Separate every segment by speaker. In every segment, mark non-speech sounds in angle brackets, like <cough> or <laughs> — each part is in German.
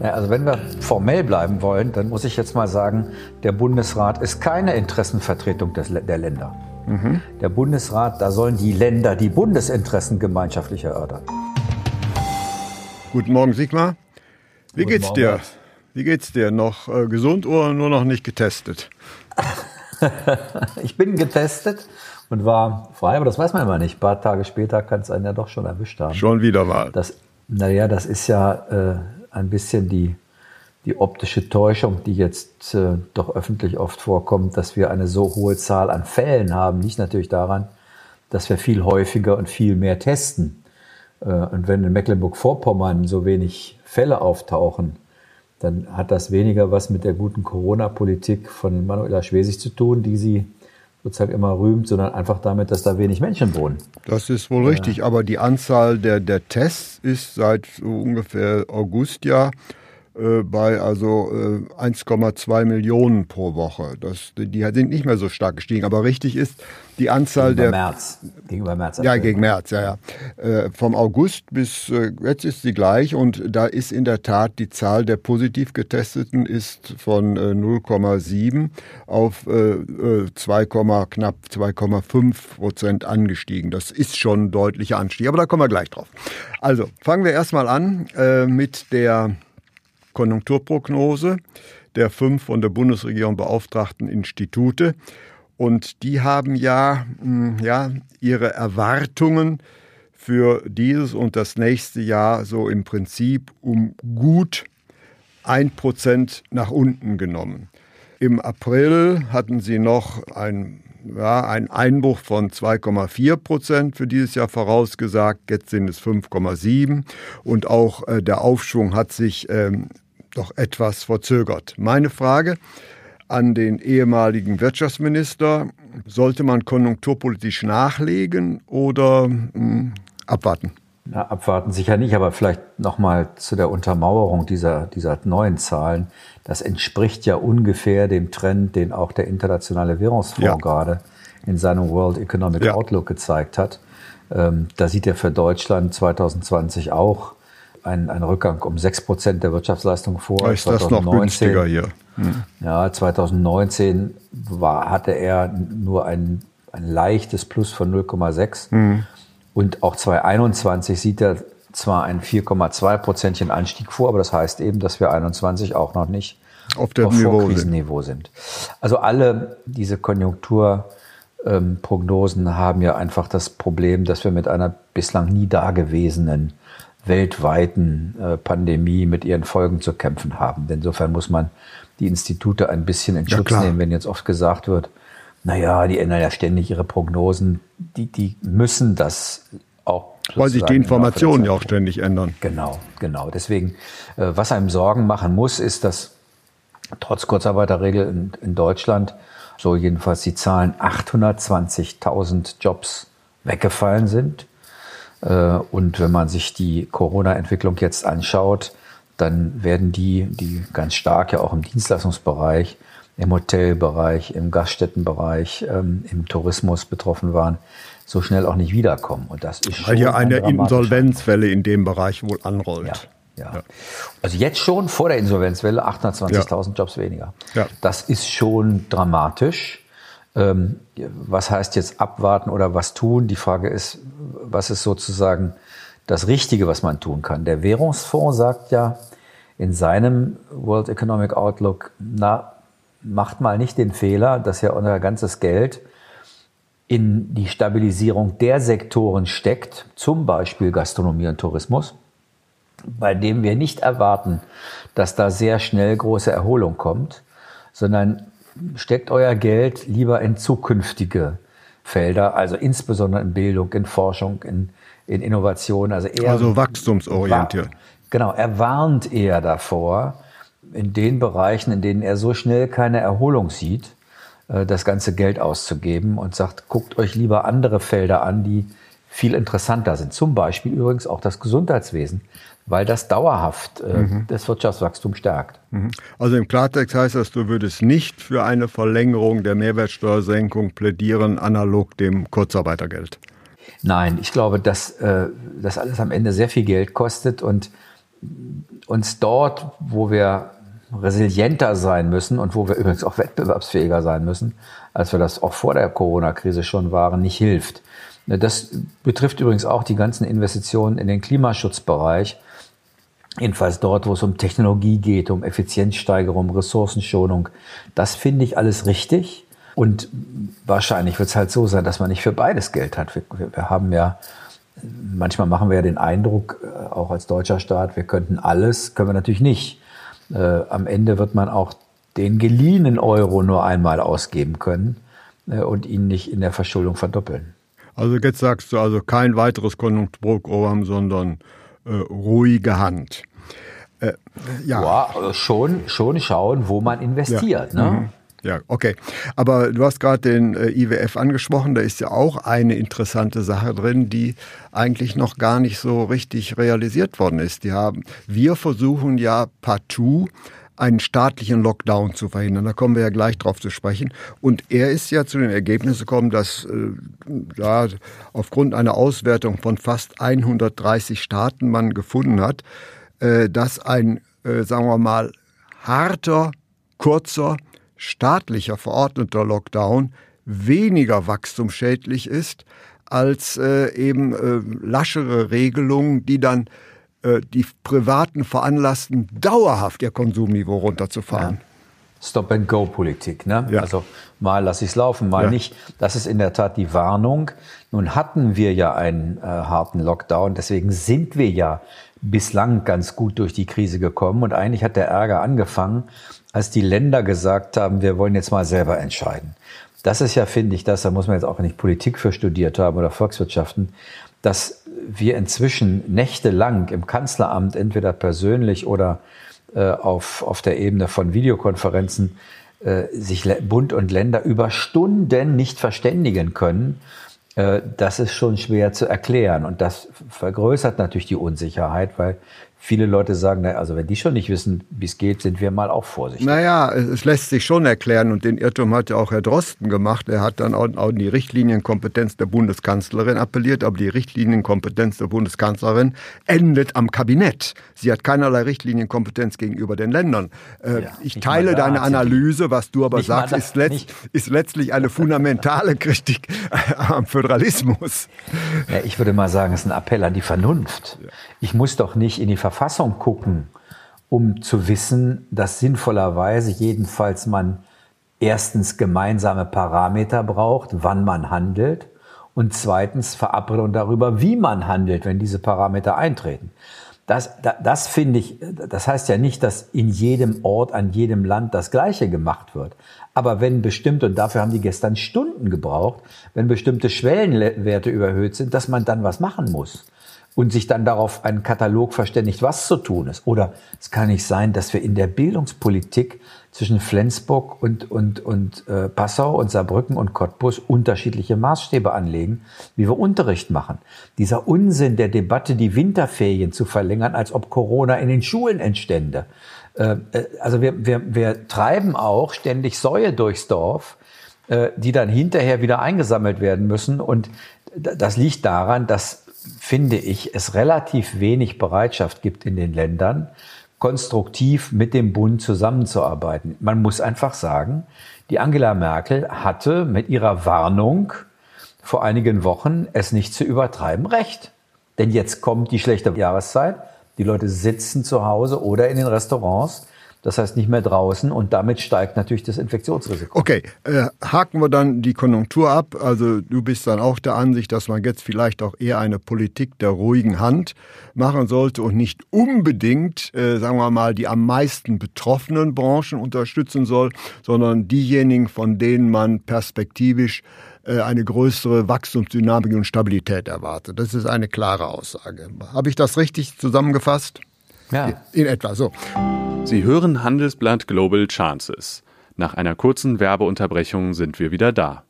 Speaker 1: Also wenn wir formell bleiben wollen, dann muss ich jetzt mal sagen, der Bundesrat ist keine Interessenvertretung des, der Länder. Mhm. Der Bundesrat, da sollen die Länder die Bundesinteressen gemeinschaftlich erörtern.
Speaker 2: Guten Morgen, Sigmar. Wie
Speaker 1: Guten
Speaker 2: geht's
Speaker 1: Morgen,
Speaker 2: dir? Wie geht's dir? Noch äh, gesund oder nur noch nicht getestet? <laughs>
Speaker 1: ich bin getestet und war frei, aber das weiß man immer nicht. Ein paar Tage später kann es einen ja doch schon erwischt haben.
Speaker 2: Schon wieder mal.
Speaker 1: Das, naja, das ist ja äh, ein bisschen die, die optische Täuschung, die jetzt äh, doch öffentlich oft vorkommt, dass wir eine so hohe Zahl an Fällen haben, liegt natürlich daran, dass wir viel häufiger und viel mehr testen. Äh, und wenn in Mecklenburg-Vorpommern so wenig Fälle auftauchen, dann hat das weniger was mit der guten Corona-Politik von Manuela Schwesig zu tun, die sie sozusagen immer rühmt, sondern einfach damit, dass da wenig Menschen wohnen.
Speaker 2: Das ist wohl richtig, aber die Anzahl der, der Tests ist seit so ungefähr August ja äh, bei also äh, 1,2 Millionen pro Woche. Das, die sind nicht mehr so stark gestiegen, aber richtig ist die Anzahl
Speaker 1: Gegenüber
Speaker 2: der
Speaker 1: März. Gegenüber März.
Speaker 2: Ja, gegen März, ja, ja. Äh, vom August bis äh, jetzt ist sie gleich und da ist in der Tat die Zahl der positiv getesteten ist von äh, 0,7 auf äh, äh, 2, knapp 2,5 Prozent angestiegen. Das ist schon ein deutlicher Anstieg, aber da kommen wir gleich drauf. Also fangen wir erstmal an äh, mit der Konjunkturprognose der fünf von der Bundesregierung beauftragten Institute. Und die haben ja, mh, ja ihre Erwartungen für dieses und das nächste Jahr so im Prinzip um gut ein Prozent nach unten genommen. Im April hatten sie noch ein, ja, einen Einbruch von 2,4 Prozent für dieses Jahr vorausgesagt. Jetzt sind es 5,7 und auch äh, der Aufschwung hat sich ähm, doch etwas verzögert. Meine Frage, an den ehemaligen Wirtschaftsminister. Sollte man konjunkturpolitisch nachlegen oder mh, abwarten?
Speaker 1: Na, abwarten sicher nicht, aber vielleicht nochmal zu der Untermauerung dieser, dieser neuen Zahlen. Das entspricht ja ungefähr dem Trend, den auch der Internationale Währungsfonds
Speaker 2: Ja.
Speaker 1: gerade in seinem World Economic
Speaker 2: Ja.
Speaker 1: Outlook gezeigt hat. Ähm, da sieht er für Deutschland 2020 auch einen, einen Rückgang um 6 Prozent der Wirtschaftsleistung vor.
Speaker 2: Ist das noch günstiger hier.
Speaker 1: Ja, 2019 war, hatte er nur ein, ein leichtes Plus von 0,6. Und auch 2021 sieht er zwar ein 4,2 Prozentchen Anstieg vor, aber das heißt eben, dass wir 21 auch noch nicht
Speaker 2: Auf dem
Speaker 1: auf
Speaker 2: Niveau sind.
Speaker 1: Vorkrisenniveau sind. Also alle diese Konjunkturprognosen haben ja einfach das Problem, dass wir mit einer bislang nie dagewesenen weltweiten äh, Pandemie mit ihren Folgen zu kämpfen haben. Insofern muss man die Institute ein bisschen in
Speaker 2: Ja,
Speaker 1: Schutz
Speaker 2: klar.
Speaker 1: nehmen, wenn jetzt oft gesagt wird, naja, die ändern ja ständig ihre Prognosen. Die, die müssen das auch.
Speaker 2: Weil sich die Informationen ja auch ständig ändern.
Speaker 1: Genau, genau. Deswegen, äh, was einem Sorgen machen muss, ist, dass trotz Kurzarbeiterregel in, in Deutschland, so jedenfalls die Zahlen, 820.000 Jobs weggefallen sind. Äh, Und wenn man sich die Corona-Entwicklung jetzt anschaut, dann werden die, die ganz stark ja auch im Dienstleistungsbereich, im Hotelbereich, im Gaststättenbereich, ähm, im Tourismus betroffen waren, so schnell auch nicht wiederkommen. Und das ist
Speaker 2: Weil ja eine
Speaker 1: ein dramatischer
Speaker 2: Insolvenzwelle in dem Bereich wohl anrollt.
Speaker 1: ja, ja. Also jetzt schon vor der Insolvenzwelle 820.000 Jobs weniger.
Speaker 2: Ja.
Speaker 1: Das ist schon dramatisch. Ähm, was heißt jetzt abwarten oder was tun? Die Frage ist, was ist sozusagen das Richtige, was man tun kann? Der Währungsfonds sagt ja in seinem World Economic Outlook, na, macht mal nicht den Fehler, dass ja euer ganzes Geld in die Stabilisierung der Sektoren steckt, zum Beispiel Gastronomie und Tourismus, bei dem wir nicht erwarten, dass da sehr schnell große Erholung kommt, sondern steckt euer Geld lieber in zukünftige Felder, also insbesondere in Bildung, in Forschung, in, in Innovation. Also, eher
Speaker 2: Also wachstumsorientiert.
Speaker 1: Wa- Genau, er warnt eher davor, in den Bereichen, in denen er so schnell keine Erholung sieht, äh, das ganze Geld auszugeben und sagt, guckt euch lieber andere Felder an, die viel interessanter sind. Zum Beispiel übrigens auch das Gesundheitswesen, weil das dauerhaft äh, mhm. das Wirtschaftswachstum stärkt.
Speaker 2: Mhm. Also im Klartext heißt das, du würdest nicht für eine Verlängerung der Mehrwertsteuersenkung plädieren, analog dem Kurzarbeitergeld.
Speaker 1: Nein, ich glaube, dass äh, das alles am Ende sehr viel Geld kostet und uns dort, wo wir resilienter sein müssen und wo wir übrigens auch wettbewerbsfähiger sein müssen, als wir das auch vor der Corona-Krise schon waren, nicht hilft. Das betrifft übrigens auch die ganzen Investitionen in den Klimaschutzbereich. Jedenfalls dort, wo es um Technologie geht, um Effizienzsteigerung, Ressourcenschonung. Das finde ich alles richtig. Und wahrscheinlich wird es halt so sein, dass man nicht für beides Geld hat. Wir, wir, haben ja, manchmal machen wir ja den Eindruck, äh, auch als deutscher Staat, wir könnten alles, können wir natürlich nicht. Äh, am Ende wird man auch den geliehenen Euro nur einmal ausgeben können äh, und ihn nicht in der Verschuldung verdoppeln.
Speaker 2: Also jetzt sagst du also kein weiteres Konjunkturprogramm, sondern ruhige Hand.
Speaker 1: Äh, ja. ja. schon, schon schauen, wo man investiert. Ja. Ne? Mhm.
Speaker 2: Ja, okay. Aber du hast gerade den äh, IWF angesprochen, da ist ja auch eine interessante Sache drin, die eigentlich noch gar nicht so richtig realisiert worden ist. Die haben, wir versuchen ja partout einen staatlichen Lockdown zu verhindern. Da kommen wir ja gleich drauf zu sprechen. Und er ist ja zu den Ergebnissen gekommen, dass äh, ja, aufgrund einer Auswertung von fast 130 Staaten man gefunden hat, äh, dass ein, äh, sagen wir mal, harter, kurzer staatlicher verordneter Lockdown weniger wachstumsschädlich ist als äh, eben äh, laschere Regelungen, die dann die Privaten veranlassten, dauerhaft ihr Konsumniveau runterzufahren. Ja.
Speaker 1: Stop-and-Go-Politik. Ne? Ja. Also mal lasse ich es laufen, mal ja. nicht. Das ist in der Tat die Warnung. Nun hatten wir ja einen äh, harten Lockdown, deswegen sind wir ja bislang ganz gut durch die Krise gekommen. Und eigentlich hat der Ärger angefangen, als die Länder gesagt haben, wir wollen jetzt mal selber entscheiden. Das ist ja, finde ich, das, da muss man jetzt auch nicht Politik für studiert haben oder Volkswirtschaften, dass wir inzwischen nächtelang im Kanzleramt entweder persönlich oder äh, auf, auf der Ebene von Videokonferenzen äh, sich Bund und Länder über Stunden nicht verständigen können, äh, das ist schon schwer zu erklären. Und das vergrößert natürlich die Unsicherheit, weil viele Leute sagen, na, also wenn die schon nicht wissen, wie es geht, sind wir mal auch vorsichtig.
Speaker 2: Naja, es lässt sich schon erklären und den Irrtum hat ja auch Herr Drosten gemacht. Er hat dann auch an die Richtlinienkompetenz der Bundeskanzlerin appelliert, aber die Richtlinienkompetenz der Bundeskanzlerin endet am Kabinett. Sie hat keinerlei Richtlinienkompetenz gegenüber den Ländern. Äh, ja, ich teile deine Analyse, was du aber sagst, ist, letzt, ist, letztlich eine fundamentale Kritik <laughs> am Föderalismus.
Speaker 1: Ja, ich würde mal sagen, es ist ein Appell an die Vernunft. Ich muss doch nicht in die Verfassung gucken, um zu wissen, dass sinnvollerweise jedenfalls man erstens gemeinsame Parameter braucht, wann man handelt und zweitens Verabredung darüber, wie man handelt, wenn diese Parameter eintreten. Das, das, das finde ich, das heißt ja nicht, dass in jedem Ort, an jedem Land das Gleiche gemacht wird. Aber wenn bestimmte, und dafür haben die gestern Stunden gebraucht, wenn bestimmte Schwellenwerte überhöht sind, dass man dann was machen muss und sich dann darauf einen Katalog verständigt, was zu tun ist. Oder es kann nicht sein, dass wir in der Bildungspolitik zwischen Flensburg und, und, und äh, Passau und Saarbrücken und Cottbus unterschiedliche Maßstäbe anlegen, wie wir Unterricht machen. Dieser Unsinn der Debatte, die Winterferien zu verlängern, als ob Corona in den Schulen entstände. Äh, äh also wir, wir, wir treiben auch ständig Säue durchs Dorf, äh, die dann hinterher wieder eingesammelt werden müssen. Und das liegt daran, dass finde ich, es relativ wenig Bereitschaft gibt in den Ländern, konstruktiv mit dem Bund zusammenzuarbeiten. Man muss einfach sagen, die Angela Merkel hatte mit ihrer Warnung vor einigen Wochen, es nicht zu übertreiben, recht. Denn jetzt kommt die schlechte Jahreszeit. Die Leute sitzen zu Hause oder in den Restaurants das heißt nicht mehr draußen und damit steigt natürlich das Infektionsrisiko.
Speaker 2: Okay, äh, haken wir dann die Konjunktur ab. Also du bist dann auch der Ansicht, dass man jetzt vielleicht auch eher eine Politik der ruhigen Hand machen sollte und nicht unbedingt, äh, sagen wir mal, die am meisten betroffenen Branchen unterstützen soll, sondern diejenigen, von denen man perspektivisch äh, eine größere Wachstumsdynamik und Stabilität erwartet. Das ist eine klare Aussage. Habe ich das richtig zusammengefasst?
Speaker 3: Ja. In etwa so. Sie hören Handelsblatt Global Chances. Nach einer kurzen Werbeunterbrechung sind wir wieder da.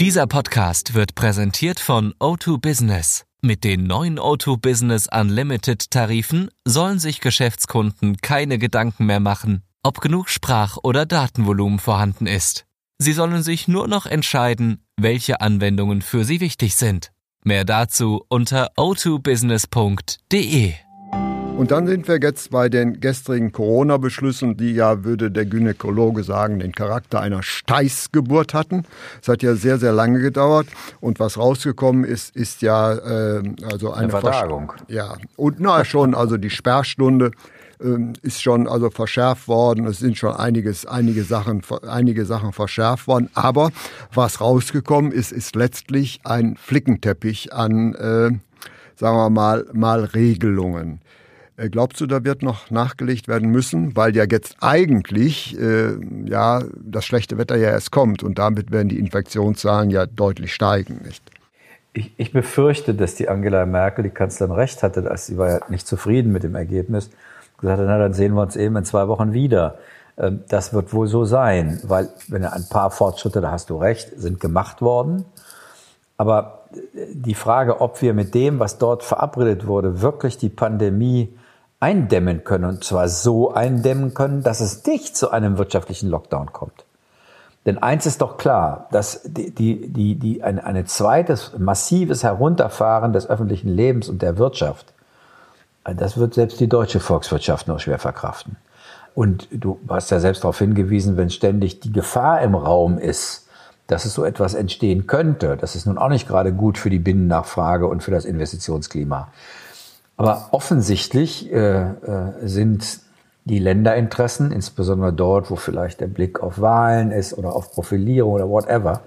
Speaker 4: Dieser Podcast wird präsentiert von O2 Business. Mit den neuen O2 Business Unlimited Tarifen sollen sich Geschäftskunden keine Gedanken mehr machen, ob genug Sprach- oder Datenvolumen vorhanden ist. Sie sollen sich nur noch entscheiden, welche Anwendungen für sie wichtig sind. Mehr dazu unter o2business.de.
Speaker 2: Und dann sind wir jetzt bei den gestrigen Corona-Beschlüssen, die ja, würde der Gynäkologe sagen, den Charakter einer Steißgeburt hatten. Es hat ja sehr, sehr lange gedauert. Und was rausgekommen ist, ist ja äh, also eine,
Speaker 1: eine Vertagung.
Speaker 2: Ja, und na schon, also die Sperrstunde ähm, ist schon also verschärft worden. Es sind schon einiges, einige Sachen, einige Sachen verschärft worden. Aber was rausgekommen ist, ist letztlich ein Flickenteppich an, äh, sagen wir mal, mal Regelungen. Äh, glaubst du, da wird noch nachgelegt werden müssen, weil ja jetzt eigentlich äh, ja das schlechte Wetter ja erst kommt und damit werden die Infektionszahlen ja deutlich steigen, nicht?
Speaker 1: Ich, ich befürchte, dass die Angela Merkel, die Kanzlerin, recht hatte, als sie war ja nicht zufrieden mit dem Ergebnis, gesagt hat, na dann sehen wir uns eben in zwei Wochen wieder. Ähm, das wird wohl so sein, weil wenn ein paar Fortschritte, da hast du recht, sind gemacht worden. Aber die Frage, ob wir mit dem, was dort verabredet wurde, wirklich die Pandemie eindämmen können. Und zwar so eindämmen können, dass es nicht zu einem wirtschaftlichen Lockdown kommt. Denn eins ist doch klar, dass die, die, die, die ein, ein zweites massives Herunterfahren des öffentlichen Lebens und der Wirtschaft, das wird selbst die deutsche Volkswirtschaft nur schwer verkraften. Und du hast ja selbst darauf hingewiesen, wenn ständig die Gefahr im Raum ist, dass es so etwas entstehen könnte, das ist nun auch nicht gerade gut für die Binnennachfrage und für das Investitionsklima. Aber offensichtlich äh, äh, sind die Länderinteressen, insbesondere dort, wo vielleicht der Blick auf Wahlen ist oder auf Profilierung oder whatever,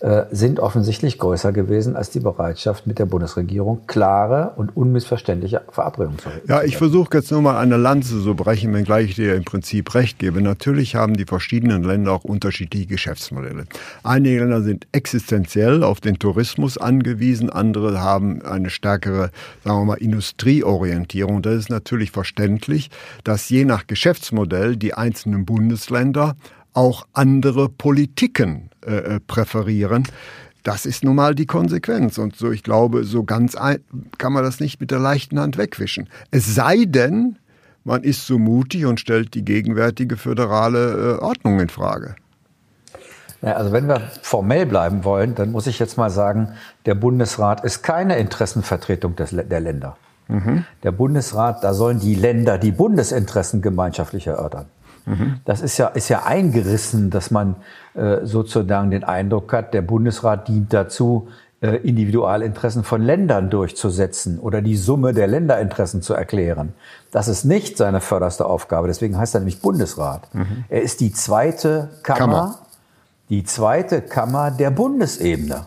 Speaker 1: äh, sind offensichtlich größer gewesen als die Bereitschaft mit der Bundesregierung klare und unmissverständliche Verabredungen zu
Speaker 2: Ja, ich versuche jetzt nur mal eine Lanze zu brechen, wenngleich ich dir im Prinzip recht gebe. Natürlich haben die verschiedenen Länder auch unterschiedliche Geschäftsmodelle. Einige Länder sind existenziell auf den Tourismus angewiesen, andere haben eine stärkere, sagen wir mal, Industrieorientierung. Das ist natürlich verständlich, dass je nach Geschäftsmodell die einzelnen Bundesländer auch andere Politiken äh, äh, präferieren. Das ist nun mal die Konsequenz. Und so, ich glaube, so ganz ein, kann man das nicht mit der leichten Hand wegwischen. Es sei denn, man ist so mutig und stellt die gegenwärtige föderale äh, Ordnung in Frage.
Speaker 1: Ja, also wenn wir formell bleiben wollen, dann muss ich jetzt mal sagen, der Bundesrat ist keine Interessenvertretung des, der Länder. Mhm. Der Bundesrat, da sollen die Länder die Bundesinteressen gemeinschaftlich erörtern. Das ist ja, ist ja eingerissen, dass man äh, sozusagen den Eindruck hat, der Bundesrat dient dazu, äh, Individualinteressen von Ländern durchzusetzen oder die Summe der Länderinteressen zu erklären. Das ist nicht seine förderste Aufgabe. Deswegen heißt er nämlich Bundesrat. Mhm. Er ist die zweite Kammer, Kammer, die zweite Kammer der Bundesebene.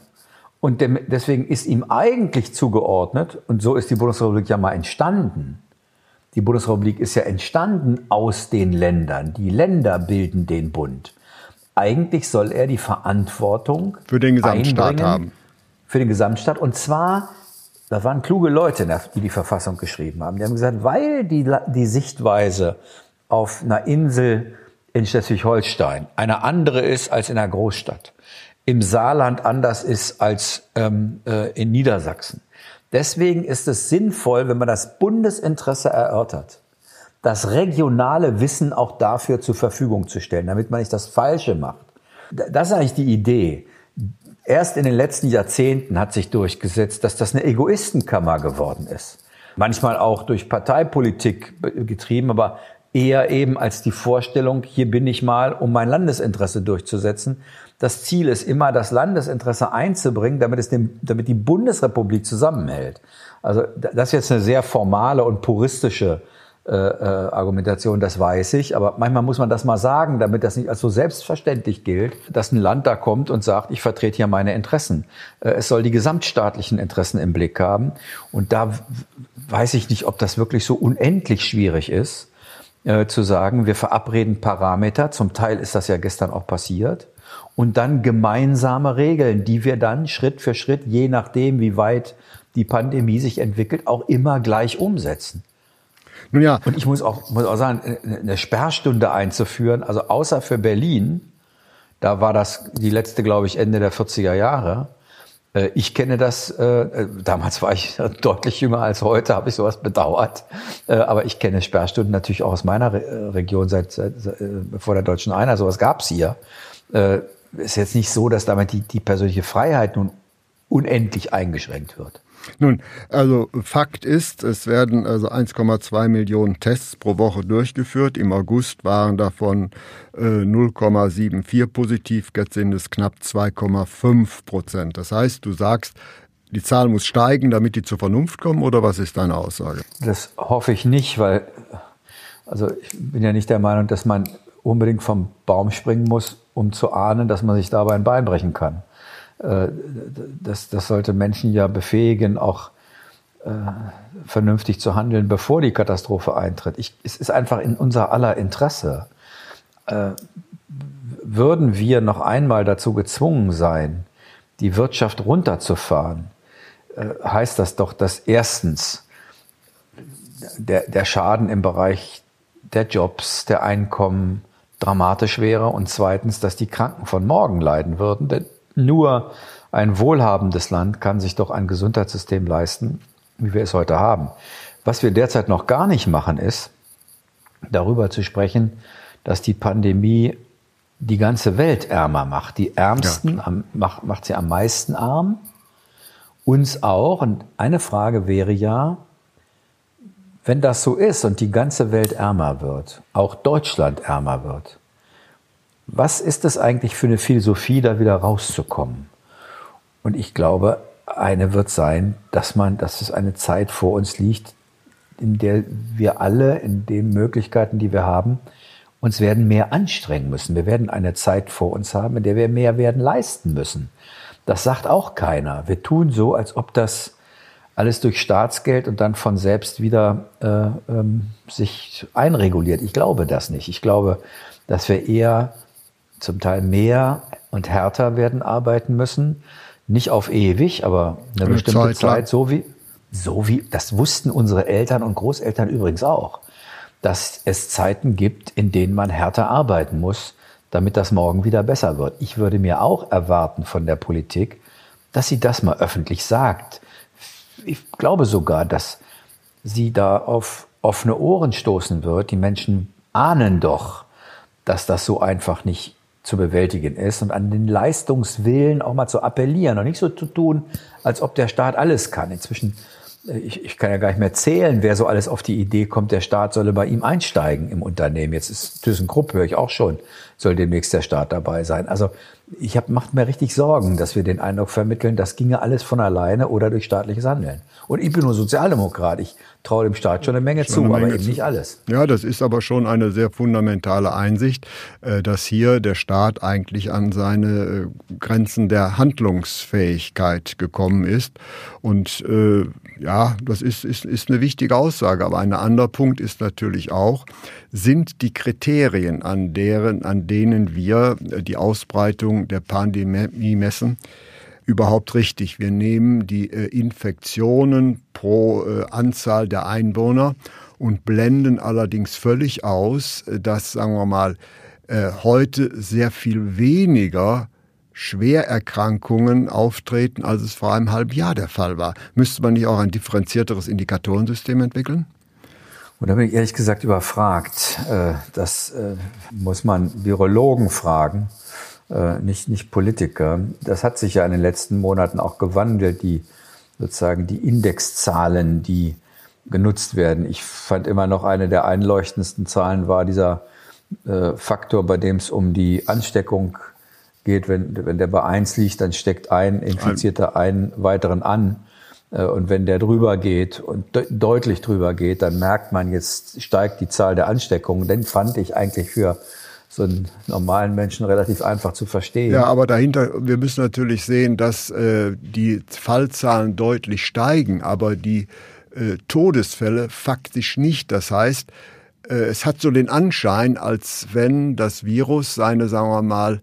Speaker 1: Und deswegen ist ihm eigentlich zugeordnet, und so ist die Bundesrepublik ja mal entstanden, die Bundesrepublik ist ja entstanden aus den Ländern. Die Länder bilden den Bund. Eigentlich soll er die Verantwortung
Speaker 2: für den Gesamtstaat haben.
Speaker 1: Für den Gesamtstaat. Und zwar, da waren kluge Leute, die die Verfassung geschrieben haben. Die haben gesagt, weil die, die Sichtweise auf einer Insel in Schleswig-Holstein eine andere ist als in einer Großstadt, im Saarland anders ist als ähm, äh, in Niedersachsen, Deswegen ist es sinnvoll, wenn man das Bundesinteresse erörtert, das regionale Wissen auch dafür zur Verfügung zu stellen, damit man nicht das Falsche macht. Das ist eigentlich die Idee. Erst in den letzten Jahrzehnten hat sich durchgesetzt, dass das eine Egoistenkammer geworden ist. Manchmal auch durch Parteipolitik getrieben, aber eher eben als die Vorstellung, hier bin ich mal, um mein Landesinteresse durchzusetzen. Das Ziel ist immer, das Landesinteresse einzubringen, damit, es dem, damit die Bundesrepublik zusammenhält. Also das ist jetzt eine sehr formale und puristische äh, äh, Argumentation, das weiß ich. Aber manchmal muss man das mal sagen, damit das nicht als so selbstverständlich gilt, dass ein Land da kommt und sagt, ich vertrete hier meine Interessen. Äh, es soll die gesamtstaatlichen Interessen im Blick haben. Und da weiß ich nicht, ob das wirklich so unendlich schwierig ist, äh, zu sagen, wir verabreden Parameter. Zum Teil ist das ja gestern auch passiert und dann gemeinsame Regeln, die wir dann Schritt für Schritt, je nachdem, wie weit die Pandemie sich entwickelt, auch immer gleich umsetzen. Nun ja. Und ich muss auch, muss auch sagen, eine Sperrstunde einzuführen, also außer für Berlin, da war das die letzte, glaube ich, Ende der 40er Jahre. Äh, ich kenne das, äh, damals war ich <laughs> deutlich jünger als heute, habe ich sowas bedauert. Äh, aber ich kenne Sperrstunden natürlich auch aus meiner Region seit, seit vor der deutschen Einheit. Sowas gab es hier. Ist jetzt nicht so, dass damit die, die persönliche Freiheit nun unendlich eingeschränkt wird.
Speaker 2: Nun, also Fakt ist, es werden also 1,2 Millionen Tests pro Woche durchgeführt. Im August waren davon äh, 0,74 positiv, jetzt sind es knapp 2,5 Prozent. Das heißt, du sagst, die Zahl muss steigen, damit die zur Vernunft kommen, oder was ist deine Aussage?
Speaker 1: Das hoffe ich nicht, weil also ich bin ja nicht der Meinung, dass man unbedingt vom Baum springen muss, um zu ahnen, dass man sich dabei ein Bein brechen kann. Äh, das, das sollte Menschen ja befähigen, auch äh, vernünftig zu handeln, bevor die Katastrophe eintritt. Ich, es ist einfach in unser aller Interesse. Äh, würden wir noch einmal dazu gezwungen sein, die Wirtschaft runterzufahren, heißt das doch, dass erstens der, der Schaden im Bereich der Jobs, der Einkommen dramatisch wäre und zweitens, dass die Kranken von morgen leiden würden. Denn nur ein wohlhabendes Land kann sich doch ein Gesundheitssystem leisten, wie wir es heute haben. Was wir derzeit noch gar nicht machen, ist, darüber zu sprechen, dass die Pandemie die ganze Welt ärmer macht. Die Ärmsten ja. am, macht, macht sie am meisten arm, uns auch. Und eine Frage wäre ja, wenn das so ist und die ganze Welt ärmer wird, auch Deutschland ärmer wird, was ist es eigentlich für eine Philosophie, da wieder rauszukommen? Und ich glaube, eine wird sein, dass man, dass es eine Zeit vor uns liegt, in der wir alle, in den Möglichkeiten, die wir haben, uns werden mehr anstrengen müssen. Wir werden eine Zeit vor uns haben, in der wir mehr werden leisten müssen. Das sagt auch keiner. Wir tun so, als ob das alles durch Staatsgeld und dann von selbst wieder äh, ähm, sich einreguliert. Ich glaube das nicht. Ich glaube, dass wir eher zum Teil mehr und härter werden arbeiten müssen. Nicht auf ewig, aber eine, eine bestimmte Zeit, Zeit so wie, so wie, das wussten unsere Eltern und Großeltern übrigens auch, dass es Zeiten gibt, in denen man härter arbeiten muss, damit das morgen wieder besser wird. Ich würde mir auch erwarten von der Politik, dass sie das mal öffentlich sagt. Ich glaube sogar, dass sie da auf offene Ohren stoßen wird. Die Menschen ahnen doch, dass das so einfach nicht zu bewältigen ist und an den Leistungswillen auch mal zu appellieren und nicht so zu tun, als ob der Staat alles kann. Inzwischen, äh, ich, ich kann ja gar nicht mehr zählen, wer so alles auf die Idee kommt, der Staat solle bei ihm einsteigen im Unternehmen. Jetzt ist ThyssenKrupp, höre ich auch schon, soll demnächst der Staat dabei sein. Also ich hab, macht mir richtig Sorgen, dass wir den Eindruck vermitteln, das ginge alles von alleine oder durch staatliches Handeln. Und ich bin nur Sozialdemokrat. Ich traue dem Staat schon eine Menge schon zu, eine Menge aber eben zu. nicht alles.
Speaker 2: Ja, das ist aber schon eine sehr fundamentale Einsicht, äh, dass hier der Staat eigentlich an seine äh, Grenzen der Handlungsfähigkeit gekommen ist. Und äh, ja, das ist, ist, ist eine wichtige Aussage. Aber ein anderer Punkt ist natürlich auch, sind die Kriterien, an, deren, an denen wir die Ausbreitung der Pandemie messen, überhaupt richtig. Wir nehmen die äh, Infektionen pro äh, Anzahl der Einwohner und blenden allerdings völlig aus, äh, dass, sagen wir mal, heute sehr viel weniger Schwererkrankungen auftreten, als es vor einem halben Jahr der Fall war. Müsste man nicht auch ein differenzierteres Indikatorensystem entwickeln?
Speaker 1: Und da bin ich ehrlich gesagt überfragt. Das muss man Virologen fragen äh, nicht, nicht Politiker. Das hat sich ja in den letzten Monaten auch gewandelt, die sozusagen die Indexzahlen, die genutzt werden. Ich fand immer noch eine der einleuchtendsten Zahlen war dieser äh, Faktor, bei dem es um die Ansteckung geht. Wenn, wenn der bei eins liegt, dann steckt ein Infizierter einen weiteren an. Äh, und wenn der drüber geht und de deutlich drüber geht, dann merkt man, jetzt steigt die Zahl der Ansteckungen. Den fand ich eigentlich für so einen normalen Menschen relativ einfach zu verstehen.
Speaker 2: Ja, aber dahinter, wir müssen natürlich sehen, dass äh, die Fallzahlen deutlich steigen, aber die äh, Todesfälle faktisch nicht. Das heißt, äh, es hat so den Anschein, als wenn das Virus seine, sagen wir mal,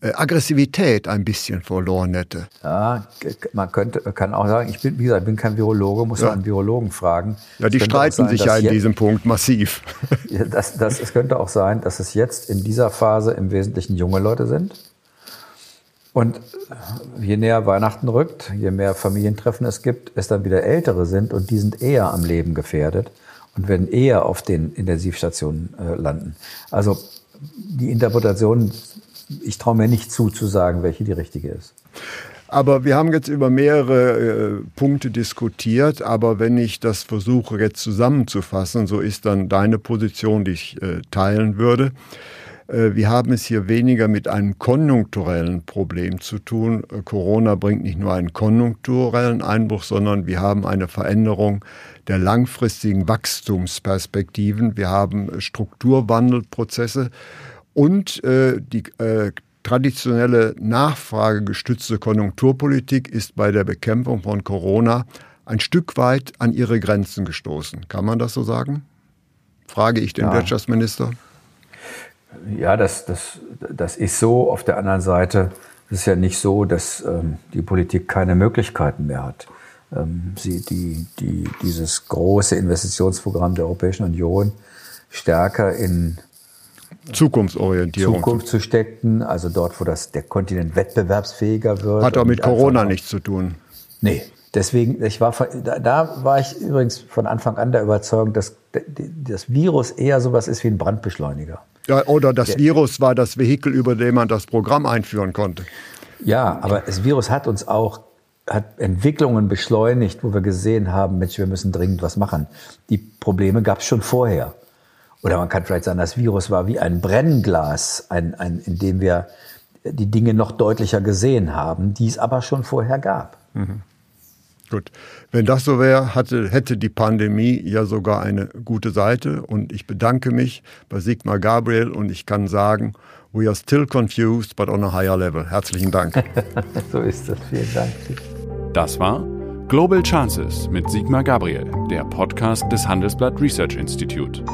Speaker 2: Aggressivität ein bisschen verloren hätte.
Speaker 1: Ja, man könnte, kann auch sagen, ich bin, wie gesagt, bin kein Virologe, muss ja. einen Virologen fragen.
Speaker 2: Ja, die streiten sein, sich ja in diesem Punkt massiv. <laughs>
Speaker 1: das, das, es könnte auch sein, dass es jetzt in dieser Phase im Wesentlichen junge Leute sind. Und je näher Weihnachten rückt, je mehr Familientreffen es gibt, es dann wieder Ältere sind und die sind eher am Leben gefährdet und werden eher auf den Intensivstationen äh, landen. Also die Interpretation ich traue mir nicht zu, zu sagen, welche die richtige ist.
Speaker 2: Aber wir haben jetzt über mehrere äh, Punkte diskutiert, aber wenn ich das versuche jetzt zusammenzufassen, so ist dann deine Position, die ich äh, teilen würde. Äh, wir haben es hier weniger mit einem konjunkturellen Problem zu tun. Äh, Corona bringt nicht nur einen konjunkturellen Einbruch, sondern wir haben eine Veränderung der langfristigen Wachstumsperspektiven. Wir haben Strukturwandelprozesse und äh, die äh, traditionelle nachfragegestützte Konjunkturpolitik ist bei der Bekämpfung von Corona ein Stück weit an ihre Grenzen gestoßen. Kann man das so sagen? Frage ich den ja. Wirtschaftsminister.
Speaker 1: Ja, das, das, das ist so. Auf der anderen Seite ist es ja nicht so, dass ähm, die Politik keine Möglichkeiten mehr hat. Ähm, sie, die, die, dieses große Investitionsprogramm der Europäischen Union stärker in
Speaker 2: Zukunftsorientierung.
Speaker 1: Zukunft zu stecken, also dort, wo das, der Kontinent wettbewerbsfähiger wird.
Speaker 2: Hat auch mit Corona nichts zu tun.
Speaker 1: Nee, deswegen, ich war, da, war ich übrigens von Anfang an der Überzeugung, dass das Virus eher sowas ist wie ein Brandbeschleuniger.
Speaker 2: Ja, oder das der, Virus war das Vehikel, über dem man das Programm einführen konnte.
Speaker 1: Ja, aber das Virus hat uns auch hat Entwicklungen beschleunigt, wo wir gesehen haben, Mensch, wir müssen dringend was machen. Die Probleme gab es schon vorher. Oder man kann vielleicht sagen, das Virus war wie ein Brennglas, ein, ein, in dem wir die Dinge noch deutlicher gesehen haben, die es aber schon vorher gab. Mhm.
Speaker 2: Gut. Wenn das so wäre, hatte, hätte die Pandemie ja sogar eine gute Seite. Und ich bedanke mich bei Sigmar Gabriel und ich kann sagen, we are still confused, but on a higher level. Herzlichen Dank. <laughs>
Speaker 1: so ist das. Vielen Dank.
Speaker 3: Das war Global Chances mit Sigmar Gabriel, der Podcast des Handelsblatt Research Institute.